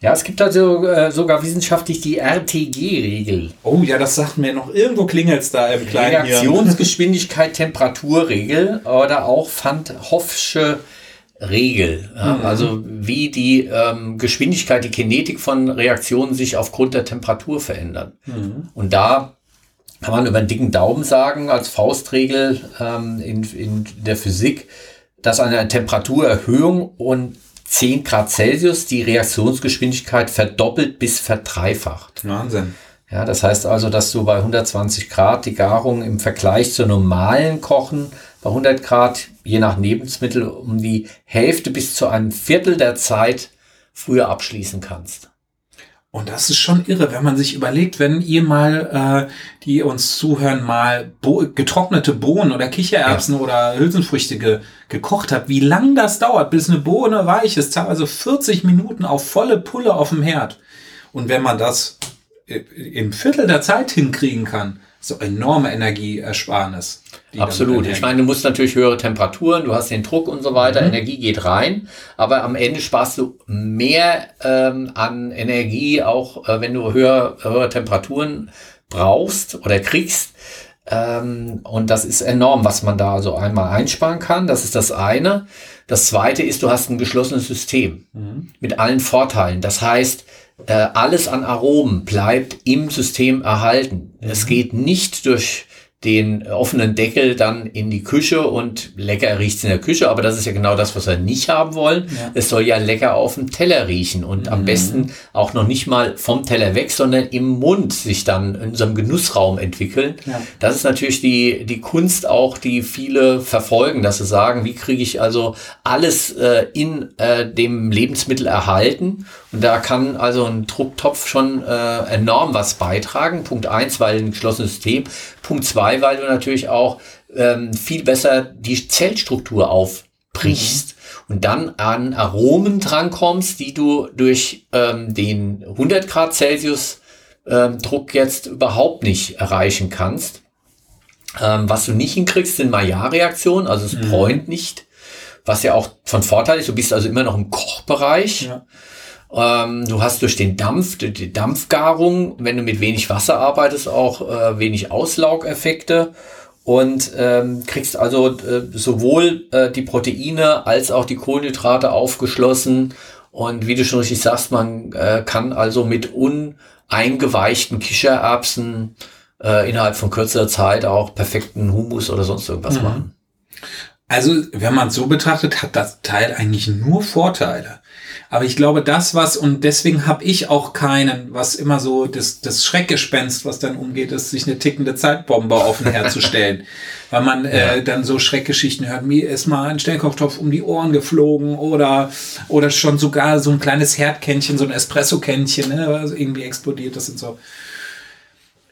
Ja, es gibt also äh, sogar wissenschaftlich die RTG-Regel. Oh ja, das sagt mir noch. Irgendwo klingelt es da im kleinen Reaktionsgeschwindigkeit, Temperaturregel oder auch Van Hoffsche Regel. Ja, mhm. Also wie die ähm, Geschwindigkeit, die Kinetik von Reaktionen sich aufgrund der Temperatur verändern. Mhm. Und da kann man über einen dicken Daumen sagen, als Faustregel ähm, in, in der Physik, dass eine Temperaturerhöhung und 10 Grad Celsius die Reaktionsgeschwindigkeit verdoppelt bis verdreifacht. Wahnsinn. Ja, das heißt also, dass du bei 120 Grad die Garung im Vergleich zur normalen Kochen bei 100 Grad je nach Lebensmittel um die Hälfte bis zu einem Viertel der Zeit früher abschließen kannst. Und das ist schon irre, wenn man sich überlegt, wenn ihr mal, äh, die uns zuhören, mal Bo getrocknete Bohnen oder Kichererbsen ja. oder Hülsenfrüchte ge gekocht habt, wie lang das dauert, bis eine Bohne weich ist, teilweise 40 Minuten auf volle Pulle auf dem Herd. Und wenn man das im Viertel der Zeit hinkriegen kann, so enorme Energieersparnis. Absolut. Ich meine, du musst natürlich höhere Temperaturen, du hast den Druck und so weiter, mhm. Energie geht rein, aber am Ende sparst du mehr ähm, an Energie, auch äh, wenn du höher, höhere Temperaturen brauchst oder kriegst. Ähm, und das ist enorm, was man da so einmal einsparen kann. Das ist das eine. Das zweite ist, du hast ein geschlossenes System mhm. mit allen Vorteilen. Das heißt, äh, alles an Aromen bleibt im System erhalten. Mhm. Es geht nicht durch den offenen Deckel dann in die Küche und lecker riecht's in der Küche, aber das ist ja genau das, was wir nicht haben wollen. Ja. Es soll ja lecker auf dem Teller riechen und mhm. am besten auch noch nicht mal vom Teller weg, sondern im Mund sich dann in unserem Genussraum entwickeln. Ja. Das ist natürlich die, die Kunst auch, die viele verfolgen, dass sie sagen, wie kriege ich also alles äh, in äh, dem Lebensmittel erhalten und da kann also ein Drucktopf schon äh, enorm was beitragen. Punkt eins, weil ein geschlossenes System. Punkt zwei, weil du natürlich auch ähm, viel besser die Zellstruktur aufbrichst. Mhm. Und dann an Aromen drankommst, die du durch ähm, den 100 Grad Celsius ähm, Druck jetzt überhaupt nicht erreichen kannst. Ähm, was du nicht hinkriegst, sind Maillard-Reaktionen, also es mhm. bräunt nicht, was ja auch von Vorteil ist. Du bist also immer noch im Kochbereich. Ja. Ähm, du hast durch den Dampf, die Dampfgarung, wenn du mit wenig Wasser arbeitest, auch äh, wenig Auslaugeffekte und ähm, kriegst also äh, sowohl äh, die Proteine als auch die Kohlenhydrate aufgeschlossen. Und wie du schon richtig sagst, man äh, kann also mit uneingeweichten Kichererbsen äh, innerhalb von kürzerer Zeit auch perfekten Humus oder sonst irgendwas mhm. machen. Also, wenn man es so betrachtet, hat das Teil eigentlich nur Vorteile. Aber ich glaube, das was, und deswegen habe ich auch keinen, was immer so das, das Schreckgespenst, was dann umgeht, ist, sich eine tickende Zeitbombe offen herzustellen. Weil man ja. äh, dann so Schreckgeschichten hört, mir ist mal ein Stellkochtopf um die Ohren geflogen oder, oder schon sogar so ein kleines Herdkännchen, so ein Espresso-Kännchen, ne, also irgendwie explodiert das und so.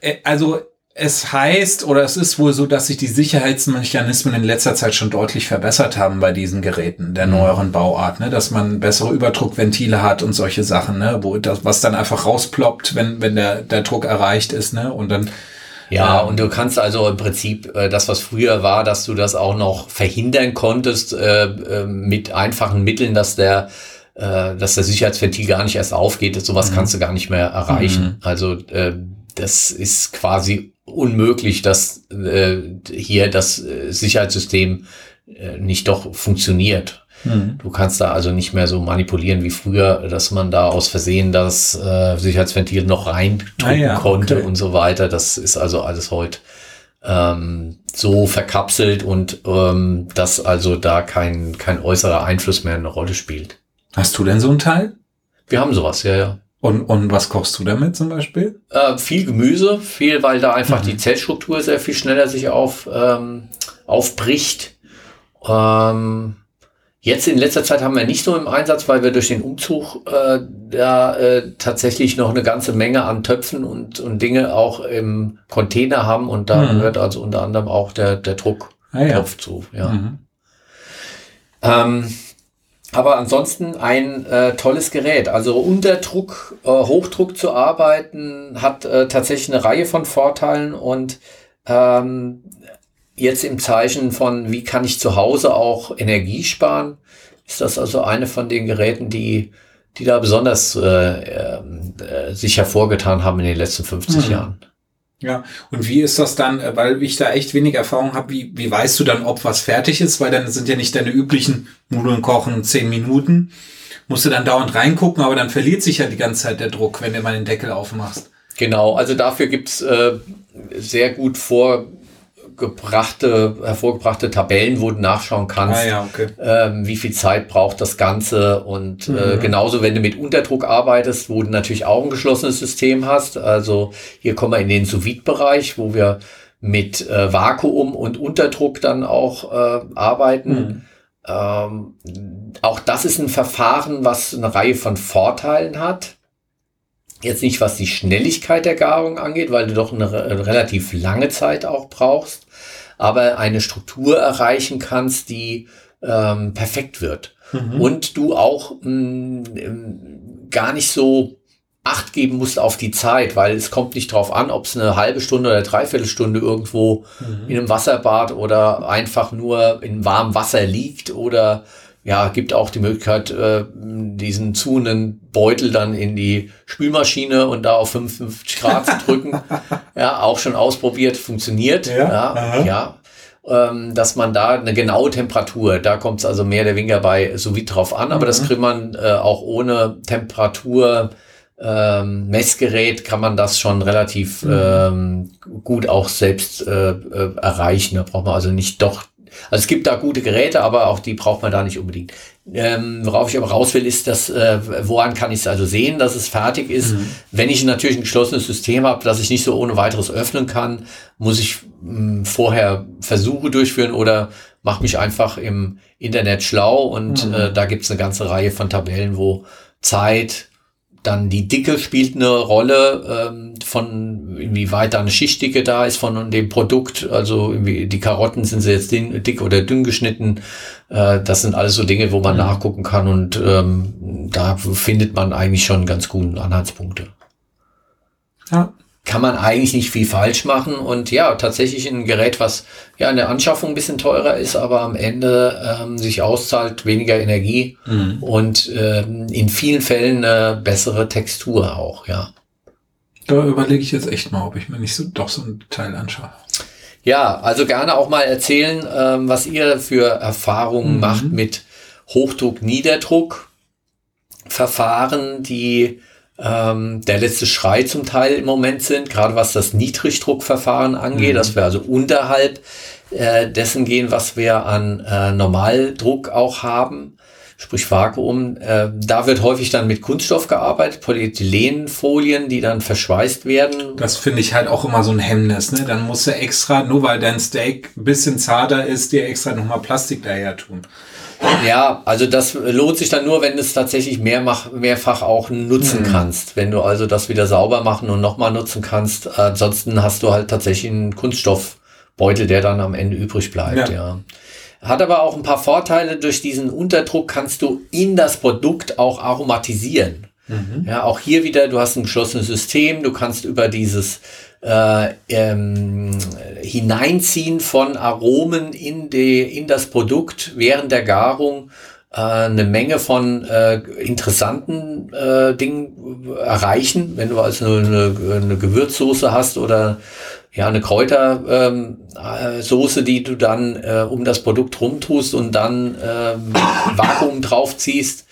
Äh, also es heißt oder es ist wohl so, dass sich die Sicherheitsmechanismen in letzter Zeit schon deutlich verbessert haben bei diesen Geräten der mhm. neueren Bauart, ne? dass man bessere Überdruckventile hat und solche Sachen, ne? wo das, was dann einfach rausploppt, wenn, wenn der, der Druck erreicht ist, ne? Und dann ja, ähm, und du kannst also im Prinzip äh, das, was früher war, dass du das auch noch verhindern konntest äh, äh, mit einfachen Mitteln, dass der äh, dass der Sicherheitsventil gar nicht erst aufgeht. Sowas mhm. kannst du gar nicht mehr erreichen. Mhm. Also äh, das ist quasi unmöglich, dass äh, hier das äh, Sicherheitssystem äh, nicht doch funktioniert. Mhm. Du kannst da also nicht mehr so manipulieren wie früher, dass man da aus Versehen das äh, Sicherheitsventil noch reindrücken ah, ja, konnte okay. und so weiter. Das ist also alles heute ähm, so verkapselt und ähm, dass also da kein, kein äußerer Einfluss mehr eine Rolle spielt. Hast du denn so ein Teil? Wir haben sowas, ja, ja. Und, und was kochst du damit zum Beispiel? Äh, viel Gemüse, viel, weil da einfach mhm. die Zellstruktur sehr viel schneller sich auf, ähm, aufbricht. Ähm, jetzt in letzter Zeit haben wir nicht so im Einsatz, weil wir durch den Umzug äh, da äh, tatsächlich noch eine ganze Menge an Töpfen und, und Dinge auch im Container haben und da mhm. gehört also unter anderem auch der, der Drucktopf ah, ja. zu. Ja. Mhm. Ähm, aber ansonsten ein äh, tolles Gerät. Also unter Druck, äh, Hochdruck zu arbeiten, hat äh, tatsächlich eine Reihe von Vorteilen und ähm, jetzt im Zeichen von, wie kann ich zu Hause auch Energie sparen, ist das also eine von den Geräten, die, die da besonders äh, äh, sich hervorgetan haben in den letzten 50 mhm. Jahren. Ja, und wie ist das dann, äh, weil ich da echt wenig Erfahrung habe, wie, wie weißt du dann, ob was fertig ist? Weil dann sind ja nicht deine üblichen Nudeln kochen zehn Minuten. Musst du dann dauernd reingucken, aber dann verliert sich ja die ganze Zeit der Druck, wenn du mal den Deckel aufmachst. Genau, also dafür gibt's äh, sehr gut vor gebrachte, hervorgebrachte Tabellen, wo du nachschauen kannst, ah, ja, okay. ähm, wie viel Zeit braucht das Ganze. Und äh, mhm. äh, genauso, wenn du mit Unterdruck arbeitest, wo du natürlich auch ein geschlossenes System hast. Also hier kommen wir in den sous bereich wo wir mit äh, Vakuum und Unterdruck dann auch äh, arbeiten. Mhm. Ähm, auch das ist ein Verfahren, was eine Reihe von Vorteilen hat. Jetzt nicht, was die Schnelligkeit der Garung angeht, weil du doch eine relativ lange Zeit auch brauchst, aber eine Struktur erreichen kannst, die ähm, perfekt wird. Mhm. Und du auch mh, mm, gar nicht so Acht geben musst auf die Zeit, weil es kommt nicht drauf an, ob es eine halbe Stunde oder dreiviertel Stunde irgendwo mhm. in einem Wasserbad oder einfach nur in warmem Wasser liegt oder ja, gibt auch die Möglichkeit, äh, diesen zuhenden Beutel dann in die Spülmaschine und da auf 55 Grad zu drücken. Ja, auch schon ausprobiert, funktioniert. Ja, ja, ja. Ähm, dass man da eine genaue Temperatur, da kommt es also mehr oder weniger bei so wie drauf an, aber mhm. das kriegt man äh, auch ohne Temperatur. Ähm, Messgerät kann man das schon relativ mhm. ähm, gut auch selbst äh, äh, erreichen. Da braucht man also nicht doch also es gibt da gute Geräte, aber auch die braucht man da nicht unbedingt. Ähm, worauf ich aber raus will, ist, dass äh, woran kann ich es also sehen, dass es fertig ist. Mhm. Wenn ich natürlich ein geschlossenes System habe, das ich nicht so ohne weiteres öffnen kann, muss ich mh, hm, vorher Versuche durchführen oder mache mich einfach im Internet schlau und mhm. äh, da gibt es eine ganze Reihe von Tabellen, wo Zeit, dann die Dicke spielt eine Rolle ähm, von inwieweit da eine Schichtdicke da ist von dem Produkt. Also die Karotten sind sie jetzt dick oder dünn geschnitten. Äh, das sind alles so Dinge, wo man mhm. nachgucken kann und ähm, da findet man eigentlich schon ganz guten Anhaltspunkte. Ja kann man eigentlich nicht viel falsch machen. Und ja, tatsächlich ein Gerät, was ja in der Anschaffung ein bisschen teurer ist, aber am Ende ähm, sich auszahlt, weniger Energie mhm. und ähm, in vielen Fällen eine bessere Textur auch, ja. Da überlege ich jetzt echt mal, ob ich mir nicht so doch so ein Teil anschaue. Ja, also gerne auch mal erzählen, ähm, was ihr für Erfahrungen mhm. macht mit Hochdruck, Niederdruck, Verfahren, die ähm, der letzte Schrei zum Teil im Moment sind, gerade was das Niedrigdruckverfahren angeht, mhm. dass wir also unterhalb äh, dessen gehen, was wir an äh, Normaldruck auch haben, sprich Vakuum. Äh, da wird häufig dann mit Kunststoff gearbeitet, Polyethylenfolien, die dann verschweißt werden. Das finde ich halt auch immer so ein Hemmnis. Ne? Dann musst du extra, nur weil dein Steak ein bisschen zarter ist, dir extra nochmal Plastik daher tun. Ja, also das lohnt sich dann nur, wenn du es tatsächlich mehrmach, mehrfach auch nutzen mhm. kannst. Wenn du also das wieder sauber machen und nochmal nutzen kannst. Ansonsten hast du halt tatsächlich einen Kunststoffbeutel, der dann am Ende übrig bleibt, ja. ja. Hat aber auch ein paar Vorteile. Durch diesen Unterdruck kannst du in das Produkt auch aromatisieren. Mhm. Ja, auch hier wieder, du hast ein geschlossenes System, du kannst über dieses äh, ähm, Hineinziehen von Aromen in, die, in das Produkt während der Garung äh, eine Menge von äh, interessanten äh, Dingen erreichen. Wenn du also eine, eine Gewürzsoße hast oder ja, eine Kräutersoße, ähm, äh, die du dann äh, um das Produkt rumtust und dann ähm, Vakuum draufziehst,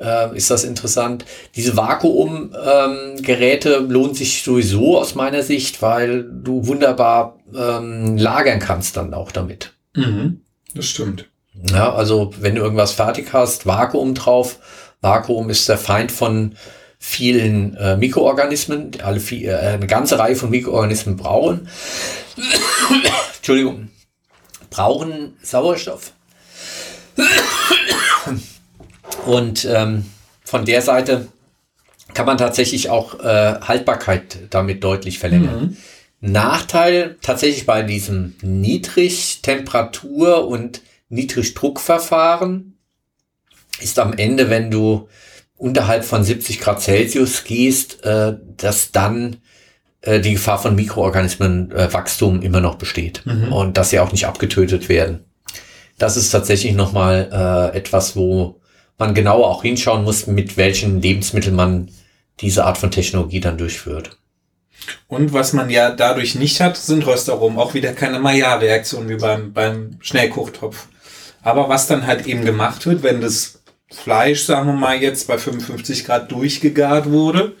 äh, ist das interessant. Diese Vakuumgeräte ähm, lohnt sich sowieso aus meiner Sicht, weil du wunderbar ähm, lagern kannst dann auch damit. Mhm, das stimmt. Ja, also wenn du irgendwas fertig hast, Vakuum drauf. Vakuum ist der Feind von vielen äh, Mikroorganismen, alle viel, äh, eine ganze Reihe von Mikroorganismen brauchen. Entschuldigung, brauchen Sauerstoff. Und ähm, von der Seite kann man tatsächlich auch äh, Haltbarkeit damit deutlich verlängern. Mhm. Nachteil tatsächlich bei diesem Niedrigtemperatur- und Niedrigdruckverfahren ist am Ende, wenn du unterhalb von 70 Grad Celsius gehst, äh, dass dann äh, die Gefahr von Mikroorganismen äh, Wachstum immer noch besteht mhm. und dass sie auch nicht abgetötet werden. Das ist tatsächlich nochmal äh, etwas, wo man genauer auch hinschauen muss, mit welchen Lebensmitteln man diese Art von Technologie dann durchführt. Und was man ja dadurch nicht hat, sind Röstaromen. Auch wieder keine Maillard-Reaktion wie beim, beim Schnellkochtopf. Aber was dann halt eben gemacht wird, wenn das Fleisch, sagen wir mal, jetzt bei 55 Grad durchgegart wurde,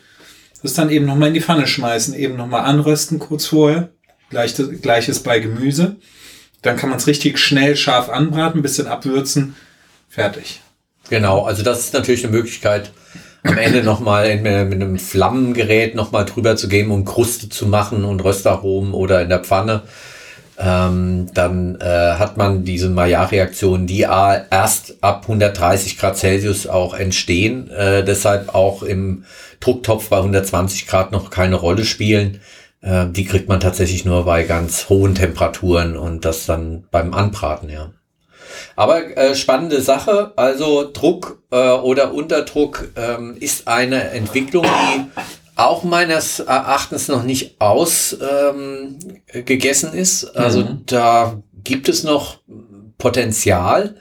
das dann eben nochmal in die Pfanne schmeißen, eben nochmal anrösten kurz vorher. Gleiches, Gleiches bei Gemüse. Dann kann man es richtig schnell scharf anbraten, bisschen abwürzen, fertig. Genau, also das ist natürlich eine Möglichkeit, am Ende nochmal mit einem Flammengerät nochmal drüber zu gehen, um Kruste zu machen und Röstaromen oder in der Pfanne ähm, dann äh, hat man diese Maillard-Reaktionen, die erst ab 130 Grad Celsius auch entstehen, äh, deshalb auch im Drucktopf bei 120 Grad noch keine Rolle spielen. Äh, die kriegt man tatsächlich nur bei ganz hohen Temperaturen und das dann beim Anbraten, ja. Aber äh, spannende Sache, also Druck äh, oder Unterdruck ähm, ist eine Entwicklung, die auch meines Erachtens noch nicht ausgegessen ähm, ist. Also mhm. da gibt es noch Potenzial.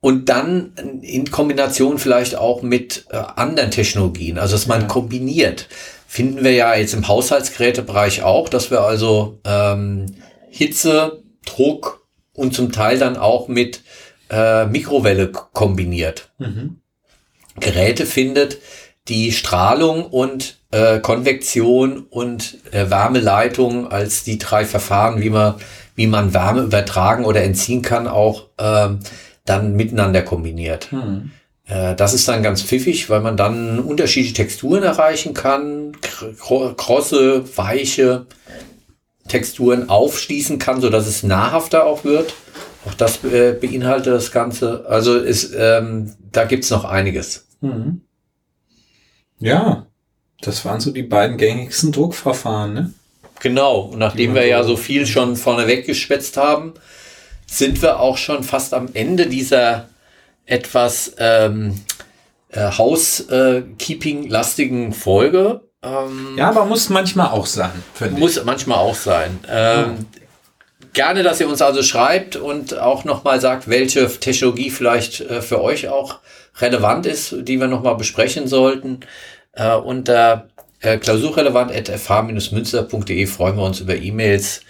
Und dann in Kombination vielleicht auch mit äh, anderen Technologien, also dass man kombiniert. Finden wir ja jetzt im Haushaltsgerätebereich auch, dass wir also ähm, Hitze, Druck und zum Teil dann auch mit äh, Mikrowelle kombiniert. Mhm. Geräte findet, die Strahlung und äh, Konvektion und äh, Wärmeleitung als die drei Verfahren, wie man, wie man Wärme übertragen oder entziehen kann, auch äh, dann miteinander kombiniert. Hm. Äh, das ist dann ganz pfiffig, weil man dann unterschiedliche Texturen erreichen kann, krosse, weiche Texturen aufschließen kann, so dass es nahrhafter auch wird. Auch das äh, beinhaltet das Ganze. Also ist, ähm, da gibt's noch einiges. Hm. Ja, das waren so die beiden gängigsten Druckverfahren, ne? Genau. Und nachdem wir ja so viel schon vorneweg geschwätzt haben, sind wir auch schon fast am Ende dieser etwas ähm, äh, Housekeeping-lastigen Folge. Ähm, ja, aber muss manchmal auch sein. Muss ich. manchmal auch sein. Ähm, ja. Gerne, dass ihr uns also schreibt und auch nochmal sagt, welche Technologie vielleicht äh, für euch auch relevant ist, die wir nochmal besprechen sollten. Äh, unter äh, klausurrelevant.fh-münster.de freuen wir uns über E-Mails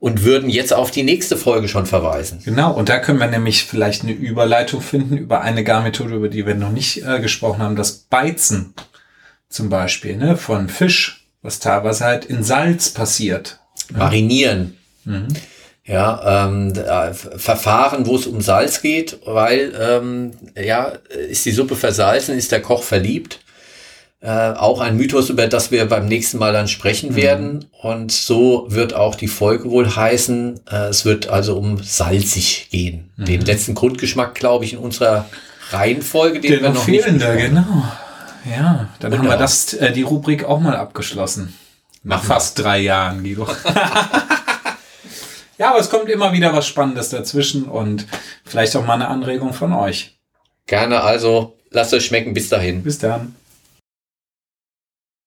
und würden jetzt auf die nächste Folge schon verweisen. Genau, und da können wir nämlich vielleicht eine Überleitung finden über eine Garmethode, über die wir noch nicht äh, gesprochen haben, das Beizen zum Beispiel ne, von Fisch, was teilweise halt in Salz passiert. Ne? Marinieren. Mhm. Ja, ähm, äh, Verfahren, wo es um Salz geht, weil ähm, ja, ist die Suppe versalzen, ist der Koch verliebt Äh, auch ein Mythos, über das wir beim nächsten Mal dann sprechen mhm. werden. Und so wird auch die Folge wohl heißen. Äh, es wird also um salzig gehen. Mhm. Den letzten Grundgeschmack, glaube ich, in unserer Reihenfolge, den, den wir noch fehlender, nicht genau. Ja, dann Wunderbar. haben wir das, äh, die Rubrik auch mal abgeschlossen. Nach fast drei Jahren, Guido. ja, aber es kommt immer wieder was Spannendes dazwischen und vielleicht auch mal eine Anregung von euch. Gerne also. Lasst euch schmecken. Bis dahin. Bis dann.